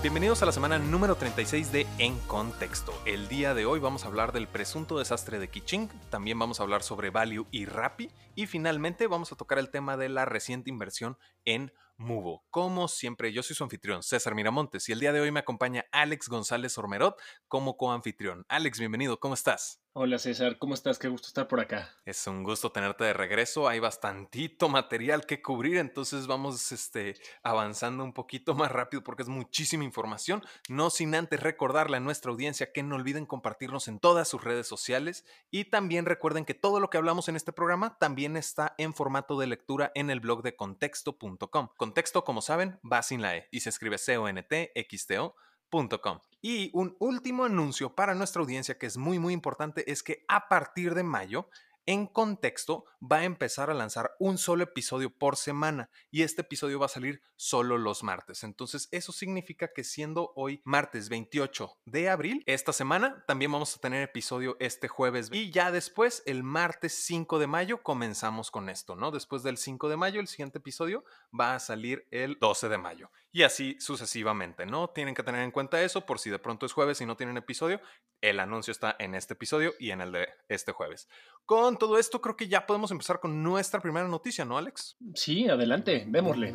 Bienvenidos a la semana número 36 de En Contexto. El día de hoy vamos a hablar del presunto desastre de Kiching, también vamos a hablar sobre Value y Rappi y finalmente vamos a tocar el tema de la reciente inversión en Mubo. Como siempre, yo soy su anfitrión, César Miramontes, y el día de hoy me acompaña Alex González Ormerot como coanfitrión. Alex, bienvenido, ¿cómo estás? Hola César, ¿cómo estás? Qué gusto estar por acá. Es un gusto tenerte de regreso. Hay bastantito material que cubrir, entonces vamos este, avanzando un poquito más rápido porque es muchísima información. No sin antes recordarle a nuestra audiencia que no olviden compartirnos en todas sus redes sociales y también recuerden que todo lo que hablamos en este programa también está en formato de lectura en el blog de contexto.com. Contexto, como saben, va sin la E y se escribe C-O-N-T-X-T-O y un último anuncio para nuestra audiencia que es muy muy importante es que a partir de mayo en contexto va a empezar a lanzar un solo episodio por semana y este episodio va a salir solo los martes. Entonces eso significa que siendo hoy martes 28 de abril, esta semana también vamos a tener episodio este jueves y ya después el martes 5 de mayo comenzamos con esto, ¿no? Después del 5 de mayo el siguiente episodio va a salir el 12 de mayo y así sucesivamente, ¿no? Tienen que tener en cuenta eso por si de pronto es jueves y no tienen episodio, el anuncio está en este episodio y en el de este jueves. Con todo esto creo que ya podemos empezar con nuestra primera noticia, ¿no, Alex? Sí, adelante, démosle.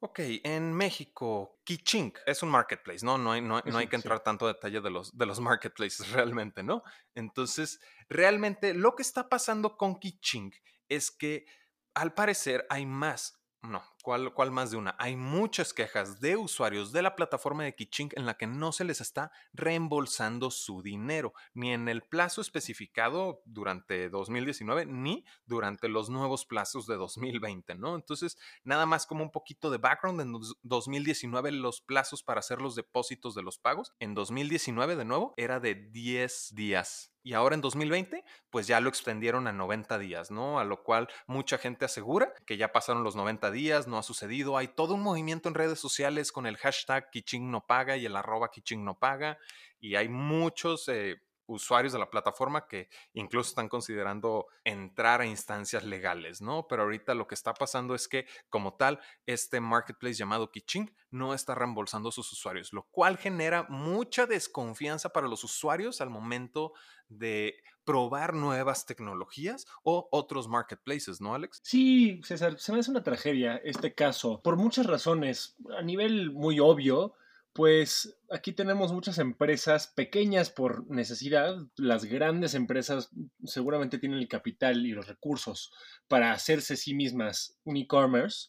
Ok, en México, Kichink es un marketplace, ¿no? No hay, no, hay que entrar tanto detalle de los, de los marketplaces realmente, ¿no? Entonces, realmente lo que está pasando con Kichink es que al parecer hay más no, ¿cuál, ¿cuál, más de una? Hay muchas quejas de usuarios de la plataforma de Kichink en la que no se les está reembolsando su dinero, ni en el plazo especificado durante 2019, ni durante los nuevos plazos de 2020, ¿no? Entonces, nada más como un poquito de background, en 2019 los plazos para hacer los depósitos de los pagos, en 2019 de nuevo, era de 10 días y ahora en 2020, pues ya lo extendieron a 90 días, ¿no? A lo cual mucha gente asegura que ya pasaron los 90 días, no ha sucedido. Hay todo un movimiento en redes sociales con el hashtag Kiching no paga y el arroba Kiching no paga. Y hay muchos eh, usuarios de la plataforma que incluso están considerando entrar a instancias legales, ¿no? Pero ahorita lo que está pasando es que como tal, este marketplace llamado Kiching no está reembolsando a sus usuarios, lo cual genera mucha desconfianza para los usuarios al momento de probar nuevas tecnologías o otros marketplaces, ¿no, Alex? Sí, César, se me hace una tragedia este caso, por muchas razones. A nivel muy obvio, pues aquí tenemos muchas empresas pequeñas por necesidad. Las grandes empresas seguramente tienen el capital y los recursos para hacerse sí mismas un e-commerce,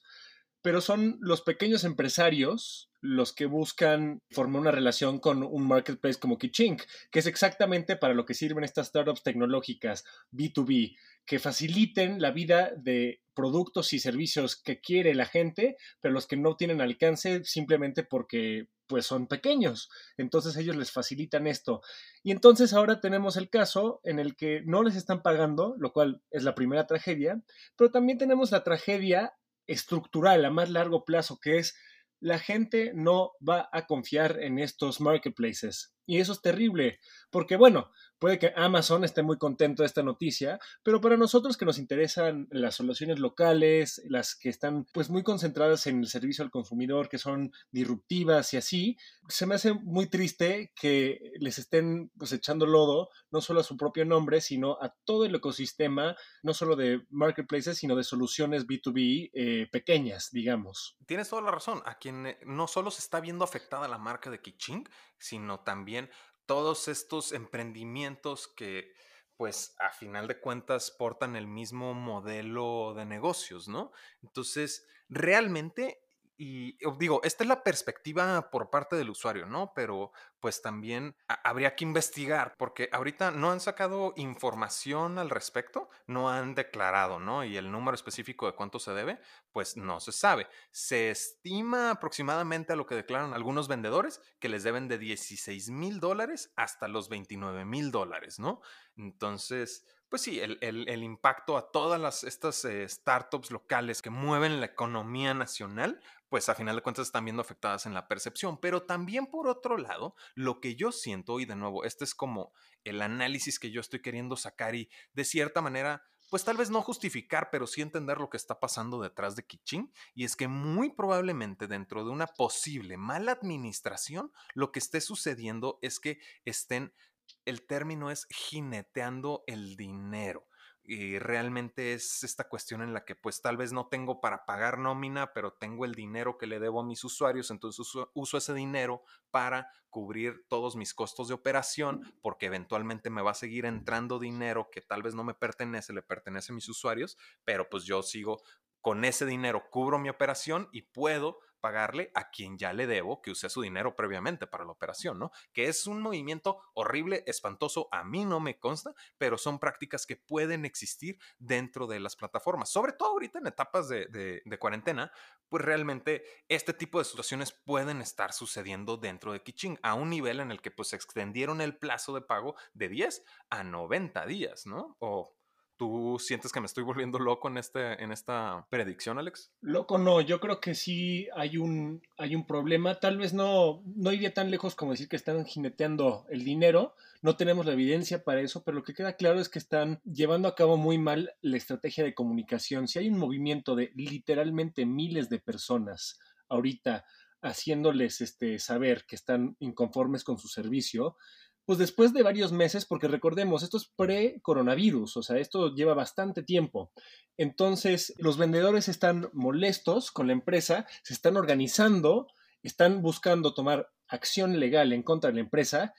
pero son los pequeños empresarios los que buscan formar una relación con un marketplace como Kichink, que es exactamente para lo que sirven estas startups tecnológicas B2B, que faciliten la vida de productos y servicios que quiere la gente, pero los que no tienen alcance simplemente porque pues son pequeños. Entonces ellos les facilitan esto. Y entonces ahora tenemos el caso en el que no les están pagando, lo cual es la primera tragedia, pero también tenemos la tragedia estructural a más largo plazo, que es la gente no va a confiar en estos marketplaces. Y eso es terrible, porque bueno, puede que Amazon esté muy contento de esta noticia, pero para nosotros que nos interesan las soluciones locales, las que están pues muy concentradas en el servicio al consumidor, que son disruptivas y así, se me hace muy triste que les estén pues echando lodo no solo a su propio nombre, sino a todo el ecosistema, no solo de marketplaces, sino de soluciones B2B eh, pequeñas, digamos. Tienes toda la razón. A quien eh, no solo se está viendo afectada la marca de Kiching, sino también todos estos emprendimientos que pues a final de cuentas portan el mismo modelo de negocios, ¿no? Entonces, realmente, y digo, esta es la perspectiva por parte del usuario, ¿no? Pero pues también habría que investigar, porque ahorita no han sacado información al respecto, no han declarado, ¿no? Y el número específico de cuánto se debe, pues no se sabe. Se estima aproximadamente a lo que declaran algunos vendedores que les deben de 16 mil dólares hasta los 29 mil dólares, ¿no? Entonces, pues sí, el, impacto a todas las, estas eh, startups locales que mueven la economía nacional, pues a final de cuentas están viendo afectadas en la percepción. Pero también por otro lado, lo que yo siento, y de nuevo, este es como el análisis que yo estoy queriendo sacar y de cierta manera, pues tal vez no justificar, pero sí entender lo que está pasando detrás de Kiching, y es que muy probablemente dentro de una posible mala administración, lo que esté sucediendo es que estén, el término es jineteando el dinero y realmente es esta cuestión en la que pues tal vez no tengo para pagar nómina, pero tengo el dinero que le debo a mis usuarios, entonces uso, ese dinero para cubrir todos mis costos de operación, porque eventualmente me va a seguir entrando dinero que tal vez no me pertenece, le pertenece a mis usuarios, pero pues yo sigo con ese dinero, cubro mi operación y puedo pagarle a quien ya le debo que use su dinero previamente para la operación, ¿no? Que es un movimiento horrible, espantoso, a mí no me consta, pero son prácticas que pueden existir dentro de las plataformas, sobre todo ahorita en etapas de, cuarentena, pues realmente este tipo de situaciones pueden estar sucediendo dentro de Kiching a un nivel en el que pues extendieron el plazo de pago de 10 a 90 días, ¿no? O ¿Tú sientes que me estoy volviendo loco en, este, en esta predicción, Alex? Loco no, yo creo que sí hay un, hay un problema. Tal vez no, no iría tan lejos como decir que están jineteando el dinero. No tenemos la evidencia para eso, pero lo que queda claro es que están llevando a cabo muy mal la estrategia de comunicación. Si hay un movimiento de literalmente miles de personas ahorita haciéndoles este, saber que están inconformes con su servicio, pues después de varios meses, porque recordemos, esto es pre-coronavirus, o sea, esto lleva bastante tiempo. Entonces, los vendedores están molestos con la empresa, se están organizando, están buscando tomar acción legal en contra de la empresa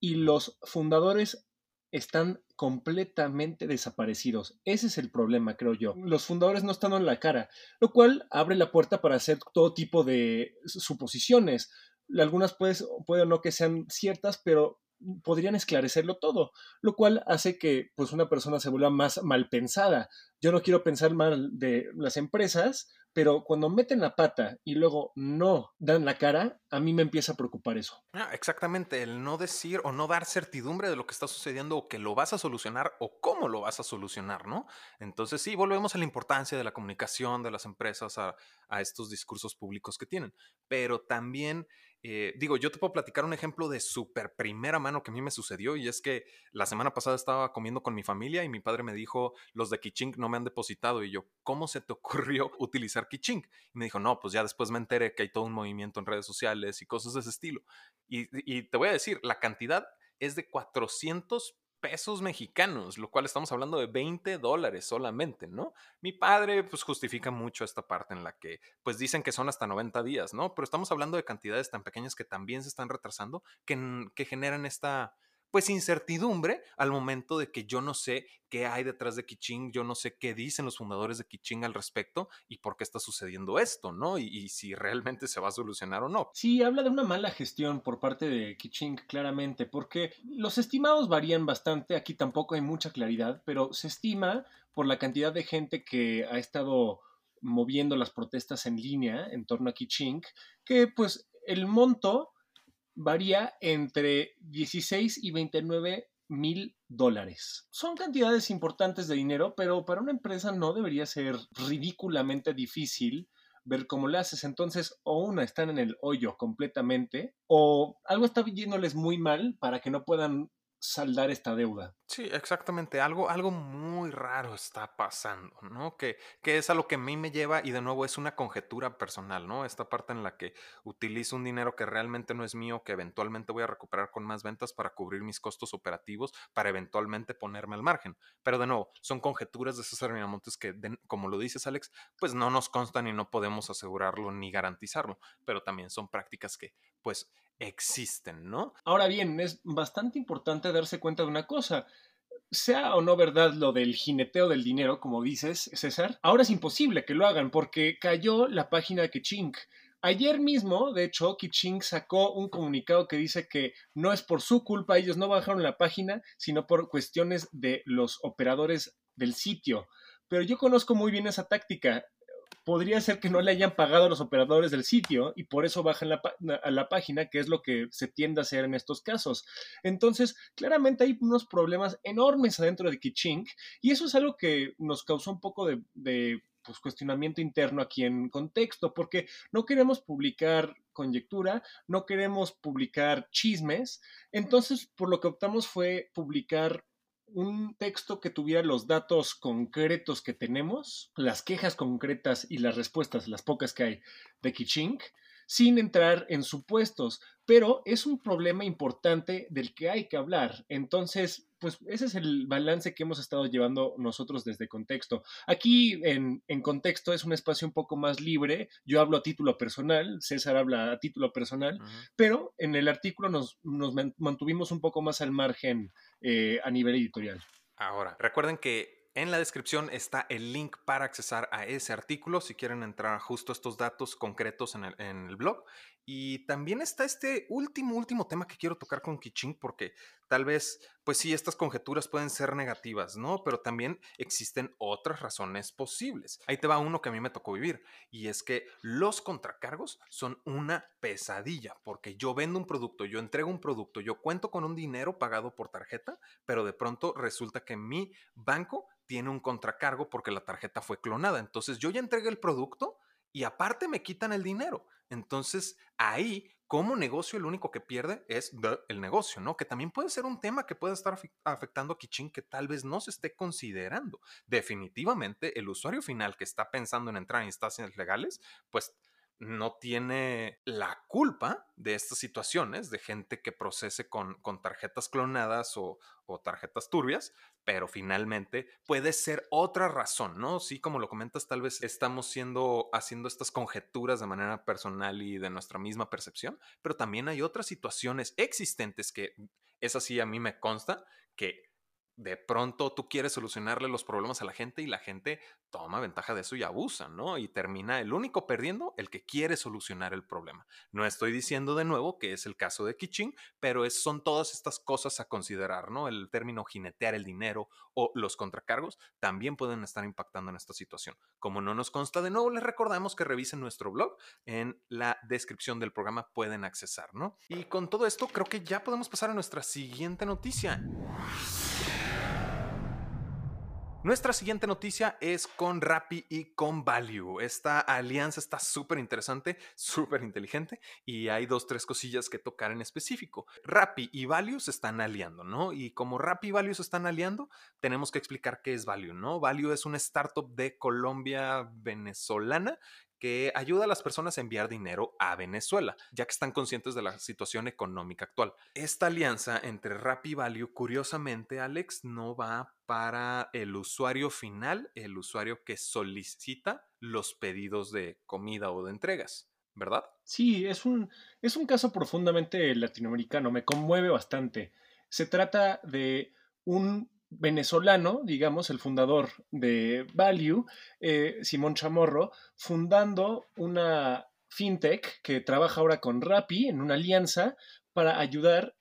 y los fundadores están completamente desaparecidos. Ese es el problema, creo yo. Los fundadores no están en la cara, lo cual abre la puerta para hacer todo tipo de suposiciones. Algunas pues, pueden no que sean ciertas, pero podrían esclarecerlo todo, lo cual hace que pues una persona se vuelva más mal pensada. Yo no quiero pensar mal de las empresas, pero cuando meten la pata y luego no dan la cara, a mí me empieza a preocupar eso. Ah, exactamente, el no decir o no dar certidumbre de lo que está sucediendo o que lo vas a solucionar o cómo lo vas a solucionar, ¿no? Entonces sí, volvemos a la importancia de la comunicación de las empresas a, a estos discursos públicos que tienen, pero también eh, digo, yo te puedo platicar un ejemplo de súper primera mano que a mí me sucedió y es que la semana pasada estaba comiendo con mi familia y mi padre me dijo, los de Kiching no me han depositado y yo, ¿cómo se te ocurrió utilizar Kiching? Y me dijo, no, pues ya después me enteré que hay todo un movimiento en redes sociales y cosas de ese estilo. Y, y te voy a decir, la cantidad es de 400 pesos mexicanos, lo cual estamos hablando de 20 dólares solamente, ¿no? Mi padre pues justifica mucho esta parte en la que pues dicen que son hasta 90 días, ¿no? Pero estamos hablando de cantidades tan pequeñas que también se están retrasando, que, que generan esta, pues incertidumbre al momento de que yo no sé qué hay detrás de Kiching, yo no sé qué dicen los fundadores de Kiching al respecto y por qué está sucediendo esto, ¿no? Y, si realmente se va a solucionar o no. Sí, habla de una mala gestión por parte de Kiching, claramente, porque los estimados varían bastante, aquí tampoco hay mucha claridad, pero se estima por la cantidad de gente que ha estado moviendo las protestas en línea en torno a Kiching, que pues el monto varía entre 16 y 29 mil dólares. Son cantidades importantes de dinero, pero para una empresa no debería ser ridículamente difícil ver cómo le haces. Entonces, o una, están en el hoyo completamente, o algo está yéndoles muy mal para que no puedan saldar esta deuda. Sí, exactamente. Algo, algo muy raro está pasando, ¿no? Que, que es a lo que a mí me lleva y de nuevo es una conjetura personal, ¿no? Esta parte en la que utilizo un dinero que realmente no es mío, que eventualmente voy a recuperar con más ventas para cubrir mis costos operativos, para eventualmente ponerme al margen. Pero de nuevo, son conjeturas de César Miramontes que, como lo dices Alex, pues no nos constan y no podemos asegurarlo ni garantizarlo, pero también son prácticas que pues existen, ¿no? Ahora bien, es bastante importante darse cuenta de una cosa. Sea o no verdad lo del jineteo del dinero, como dices, César, ahora es imposible que lo hagan porque cayó la página de Kechink Ayer mismo, de hecho, Kiching sacó un comunicado que dice que no es por su culpa, ellos no bajaron la página, sino por cuestiones de los operadores del sitio. Pero yo conozco muy bien esa táctica podría ser que no le hayan pagado a los operadores del sitio y por eso bajan a la página, que es lo que se tiende a hacer en estos casos. Entonces, claramente hay unos problemas enormes adentro de Kiching y eso es algo que nos causó un poco de, pues, cuestionamiento interno aquí en contexto, porque no queremos publicar conjetura, no queremos publicar chismes, entonces por lo que optamos fue publicar un texto que tuviera los datos concretos que tenemos, las quejas concretas y las respuestas, las pocas que hay de Kiching, sin entrar en supuestos, pero es un problema importante del que hay que hablar. Entonces, pues ese es el balance que hemos estado llevando nosotros desde contexto. Aquí en, contexto es un espacio un poco más libre. Yo hablo a título personal, César habla a título personal, pero en el artículo nos, mantuvimos un poco más al margen eh, a nivel editorial. Ahora, recuerden que en la descripción está el link para accesar a ese artículo si quieren entrar justo a estos datos concretos en el, blog. Y también está este último, último tema que quiero tocar con Kiching porque tal vez, pues sí, estas conjeturas pueden ser negativas, ¿no? Pero también existen otras razones posibles. Ahí te va uno que a mí me tocó vivir y es que los contracargos son una pesadilla porque yo vendo un producto, yo entrego un producto, yo cuento con un dinero pagado por tarjeta, pero de pronto resulta que mi banco tiene un contracargo porque la tarjeta fue clonada. Entonces yo ya entregué el producto y aparte me quitan el dinero. Entonces ahí, como negocio, el único que pierde es el negocio, ¿no? Que también puede ser un tema que puede estar afectando a Kichin que tal vez no se esté considerando. Definitivamente, el usuario final que está pensando en entrar en instancias legales, pues no tiene la culpa de estas situaciones de gente que procese con, tarjetas clonadas o, tarjetas turbias, pero finalmente puede ser otra razón, ¿no? Sí, como lo comentas, tal vez estamos siendo, haciendo estas conjeturas de manera personal y de nuestra misma percepción, pero también hay otras situaciones existentes que es así, a mí me consta que de pronto tú quieres solucionarle los problemas a la gente y la gente toma ventaja de eso y abusa, ¿no? Y termina el único perdiendo el que quiere solucionar el problema. No estoy diciendo de nuevo que es el caso de Kitching, pero es, son todas estas cosas a considerar, ¿no? El término jinetear el dinero o los contracargos también pueden estar impactando en esta situación. Como no nos consta de nuevo, les recordamos que revisen nuestro blog. En la descripción del programa pueden accesar, ¿no? Y con todo esto creo que ya podemos pasar a nuestra siguiente noticia. Nuestra siguiente noticia es con Rappi y con Value. Esta alianza está súper interesante, súper inteligente y hay dos, tres cosillas que tocar en específico. Rappi y Value se están aliando, ¿no? Y como Rappi y Value se están aliando, tenemos que explicar qué es Value, ¿no? Value es una startup de Colombia venezolana que ayuda a las personas a enviar dinero a Venezuela, ya que están conscientes de la situación económica actual. Esta alianza entre Rappi y Value, curiosamente, Alex, no va para el usuario final, el usuario que solicita los pedidos de comida o de entregas. ¿Verdad? Sí, es un, es un caso profundamente latinoamericano, me conmueve bastante. Se trata de un venezolano, digamos, el fundador de Value, eh, Simón Chamorro, fundando una fintech que trabaja ahora con Rappi en una alianza para ayudar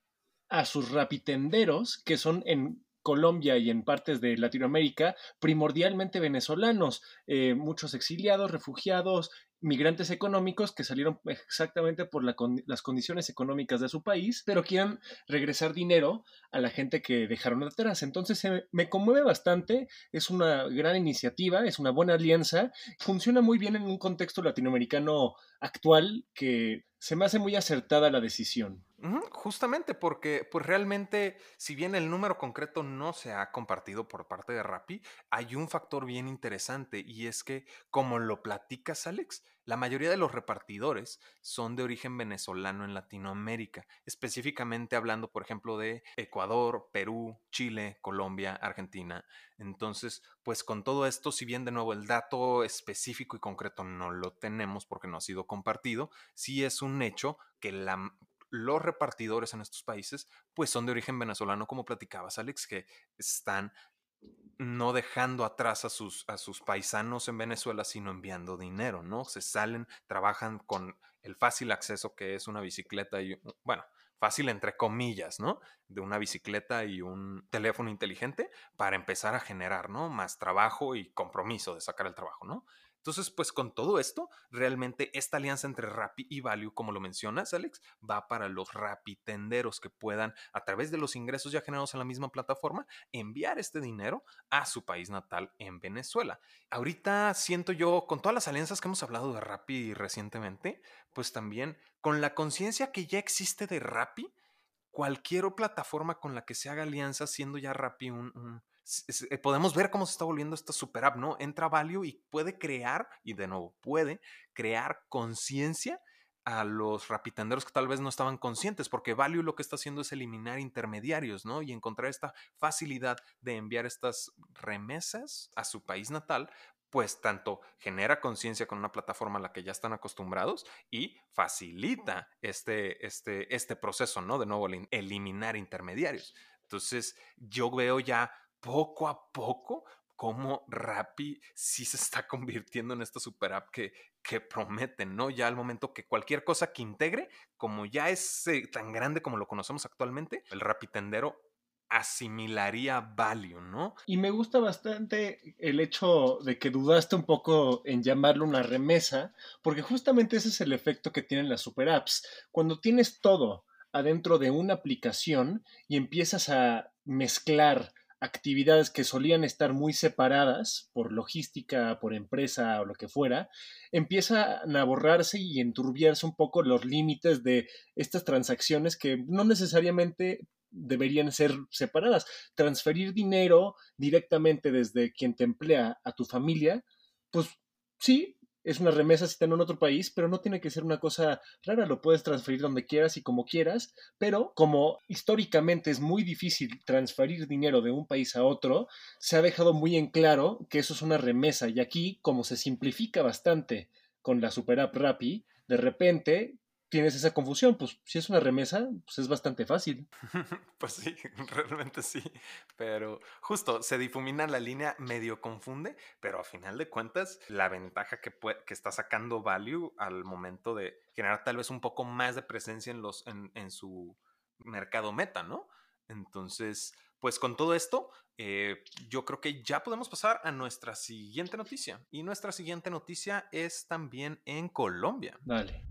a sus rapitenderos, que son en Colombia y en partes de Latinoamérica, primordialmente venezolanos, eh, muchos exiliados, refugiados, migrantes económicos que salieron exactamente por las condiciones económicas de su país, pero quieren regresar dinero a la gente que dejaron atrás. Entonces me conmueve bastante, es una gran iniciativa, es una buena alianza, funciona muy bien en un contexto latinoamericano actual que se me hace muy acertada la decisión. Justamente porque, pues realmente, si bien el número concreto no se ha compartido por parte de Rappi, hay un factor bien interesante y es que, como lo platicas, Alex, la mayoría de los repartidores son de origen venezolano en Latinoamérica, específicamente hablando, por ejemplo, de Ecuador, Perú, Chile, Colombia, Argentina. Entonces, pues con todo esto, si bien de nuevo el dato específico y concreto no lo tenemos porque no ha sido compartido, sí es un hecho que los repartidores en estos países pues son de origen venezolano, como platicabas Alex, que están no dejando atrás a sus, a sus paisanos en Venezuela, sino enviando dinero, ¿no? Se salen, trabajan con el fácil acceso que es una bicicleta y, bueno, fácil entre comillas, ¿no? De una bicicleta y un teléfono inteligente para empezar a generar, ¿no? Más trabajo y compromiso de sacar el trabajo, ¿no? Entonces, pues con todo esto, realmente esta alianza entre Rappi y Value, como lo mencionas, Alex, va para los Rappi tenderos que puedan, a través de los ingresos ya generados en la misma plataforma, enviar este dinero a su país natal en Venezuela. Ahorita siento yo, con todas las alianzas que hemos hablado de Rappi recientemente, pues también con la conciencia que ya existe de Rappi, cualquier plataforma con la que se haga alianza, siendo ya Rappi un eh, podemos ver cómo se está volviendo esta super app, ¿no? Entra Value y puede crear, y de nuevo, puede crear conciencia a los rapitenderos que tal vez no estaban conscientes, porque Value lo que está haciendo es eliminar intermediarios, ¿no? Y encontrar esta facilidad de enviar estas remesas a su país natal, pues tanto genera conciencia con una plataforma a la que ya están acostumbrados y facilita este, este, este proceso, ¿no? De nuevo, eliminar intermediarios. Entonces, yo veo ya poco a poco cómo Rappi sí se está convirtiendo en esta super app que, que prometen, ¿no? Ya al momento que cualquier cosa que integre, como ya es eh, tan grande como lo conocemos actualmente, el Rappi tendero asimilaría value, ¿no? Y me gusta bastante el hecho de que dudaste un poco en llamarlo una remesa, porque justamente ese es el efecto que tienen las super apps. Cuando tienes todo adentro de una aplicación y empiezas a mezclar actividades que solían estar muy separadas por logística, por empresa o lo que fuera, empiezan a borrarse y enturbiarse un poco los límites de estas transacciones que no necesariamente deberían ser separadas. Transferir dinero directamente desde quien te emplea a tu familia, pues sí, es una remesa si está en otro país, pero no tiene que ser una cosa rara, lo puedes transferir donde quieras y como quieras, pero como históricamente es muy difícil transferir dinero de un país a otro, se ha dejado muy en claro que eso es una remesa. Y aquí como se simplifica bastante con la super app Rappi, de repente tienes esa confusión. Pues si es una remesa, pues es bastante fácil. pues sí, realmente sí. Pero justo se difumina la línea, medio confunde, pero a final de cuentas, la ventaja que, que está sacando Value al momento de generar tal vez un poco más de presencia en, los, en, en su mercado meta, ¿no? Entonces, pues con todo esto, eh, yo creo que ya podemos pasar a nuestra siguiente noticia. Y nuestra siguiente noticia es también en Colombia. Dale.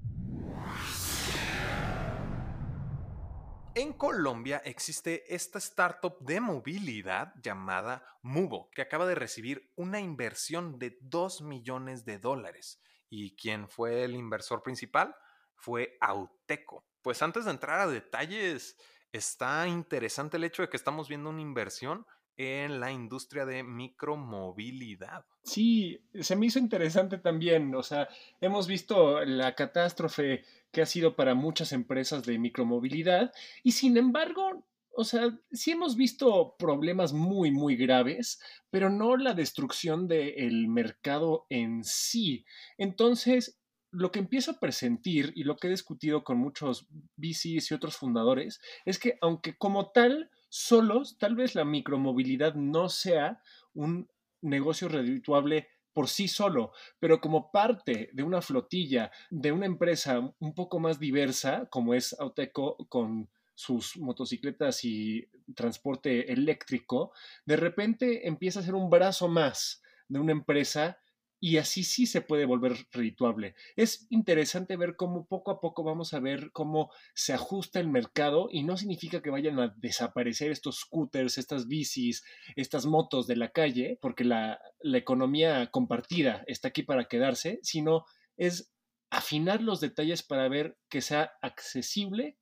En Colombia existe esta startup de movilidad llamada Mubo, que acaba de recibir una inversión de 2 millones de dólares. ¿Y quién fue el inversor principal? Fue Auteco. Pues antes de entrar a detalles, está interesante el hecho de que estamos viendo una inversión en la industria de micromovilidad. Sí, se me hizo interesante también. O sea, hemos visto la catástrofe que ha sido para muchas empresas de micromovilidad y sin embargo, o sea, sí hemos visto problemas muy, muy graves, pero no la destrucción del mercado en sí. Entonces, lo que empiezo a presentir y lo que he discutido con muchos VCs y otros fundadores es que aunque como tal solos, tal vez la micromovilidad no sea un negocio redituable por sí solo, pero como parte de una flotilla, de una empresa un poco más diversa, como es Auteco con sus motocicletas y transporte eléctrico, de repente empieza a ser un brazo más de una empresa y así sí se puede volver redituable. Es interesante ver cómo poco a poco vamos a ver cómo se ajusta el mercado y no significa que vayan a desaparecer estos scooters, estas bicis, estas motos de la calle, porque la, economía compartida está aquí para quedarse, sino es afinar los detalles para ver que sea accesible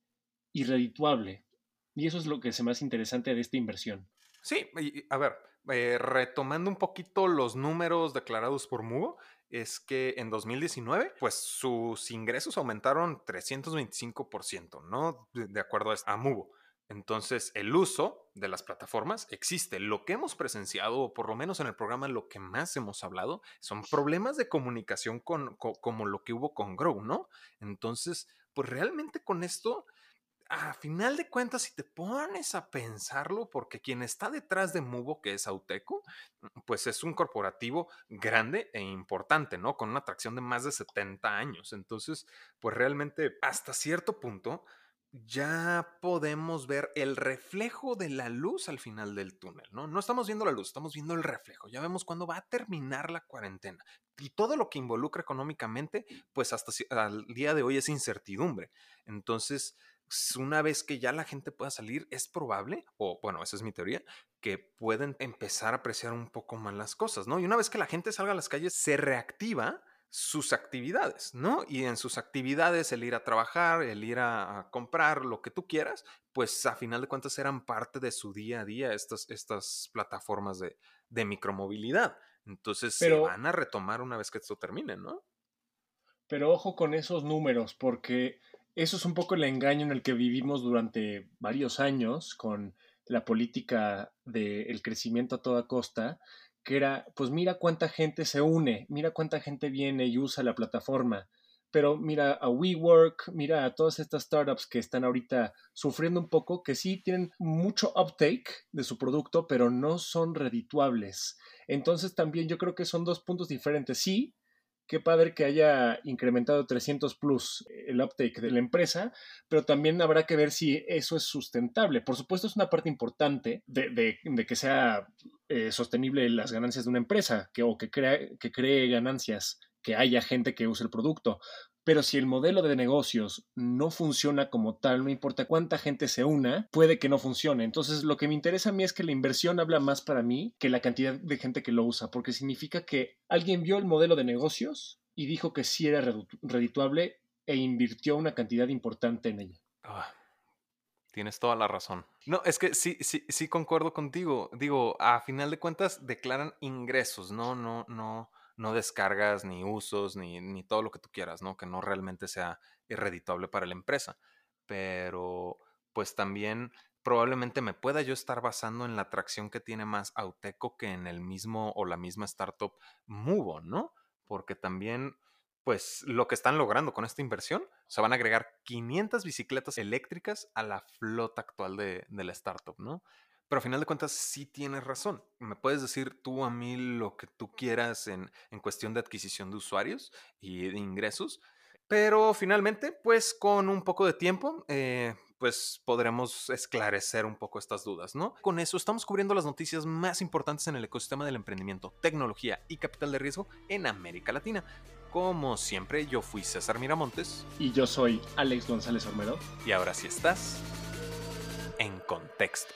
y redituable. Y eso es lo que es más interesante de esta inversión. Sí, a ver, eh, retomando un poquito los números declarados por Mubo, es que en 2019, pues sus ingresos aumentaron 325%, ¿no? De, acuerdo a, Mubo. Entonces, el uso de las plataformas existe. Lo que hemos presenciado, o por lo menos en el programa, lo que más hemos hablado, son problemas de comunicación con, como lo que hubo con Grow, ¿no? Entonces, pues realmente con esto a final de cuentas, si te pones a pensarlo, porque quien está detrás de Mubo, que es Auteco, pues es un corporativo grande e importante, ¿no? Con una atracción de más de 70 años. Entonces, pues realmente hasta cierto punto ya podemos ver el reflejo de la luz al final del túnel, ¿no? No estamos viendo la luz, estamos viendo el reflejo. Ya vemos cuándo va a terminar la cuarentena. Y todo lo que involucra económicamente, pues hasta al día de hoy es incertidumbre. Entonces, una vez que ya la gente pueda salir, es probable, o bueno, esa es mi teoría, que pueden empezar a apreciar un poco más las cosas, ¿no? Y una vez que la gente salga a las calles, se reactiva sus actividades, ¿no? Y en sus actividades, el ir a trabajar, el ir a, comprar, lo que tú quieras, pues a final de cuentas eran parte de su día a día estas, estas plataformas de, de micromovilidad. Entonces se van a retomar una vez que esto termine, ¿no? Pero ojo con esos números, porque eso es un poco el engaño en el que vivimos durante varios años con la política del crecimiento a toda costa, que era, pues mira cuánta gente se une, mira cuánta gente viene y usa la plataforma, pero mira a WeWork, mira a todas estas startups que están ahorita sufriendo un poco, que sí tienen mucho uptake de su producto, pero no son redituables. Entonces también yo creo que son dos puntos diferentes. Sí, qué padre que haya incrementado 300 plus el uptake de la empresa, pero también habrá que ver si eso es sustentable. Por supuesto, es una parte importante de, que sea eh, sostenible las ganancias de una empresa que, o que, que cree ganancias, que haya gente que use el producto. Pero si el modelo de negocios no funciona como tal, no importa cuánta gente se una, puede que no funcione. Entonces, lo que me interesa a mí es que la inversión habla más para mí que la cantidad de gente que lo usa, porque significa que alguien vio el modelo de negocios y dijo que sí era redituable e invirtió una cantidad importante en ella. Ah, tienes toda la razón. No, es que sí, sí, sí concuerdo contigo. Digo, a final de cuentas declaran ingresos, no, no, no no descargas ni usos ni, ni, todo lo que tú quieras, ¿no? Que no realmente sea irreditable para la empresa. Pero pues también probablemente me pueda yo estar basando en la atracción que tiene más Auteco que en el mismo o la misma startup Mubo, ¿no? Porque también pues lo que están logrando con esta inversión, se van a agregar 500 bicicletas eléctricas a la flota actual de, de la startup, ¿no? Pero a final de cuentas sí tienes razón. Me puedes decir tú a mí lo que tú quieras en, cuestión de adquisición de usuarios y de ingresos. Pero finalmente, pues con un poco de tiempo, eh, pues podremos esclarecer un poco estas dudas, ¿no? Con eso estamos cubriendo las noticias más importantes en el ecosistema del emprendimiento, tecnología y capital de riesgo en América Latina. Como siempre, yo fui César Miramontes. Y yo soy Alex González Ormedo. Y ahora sí estás en contexto.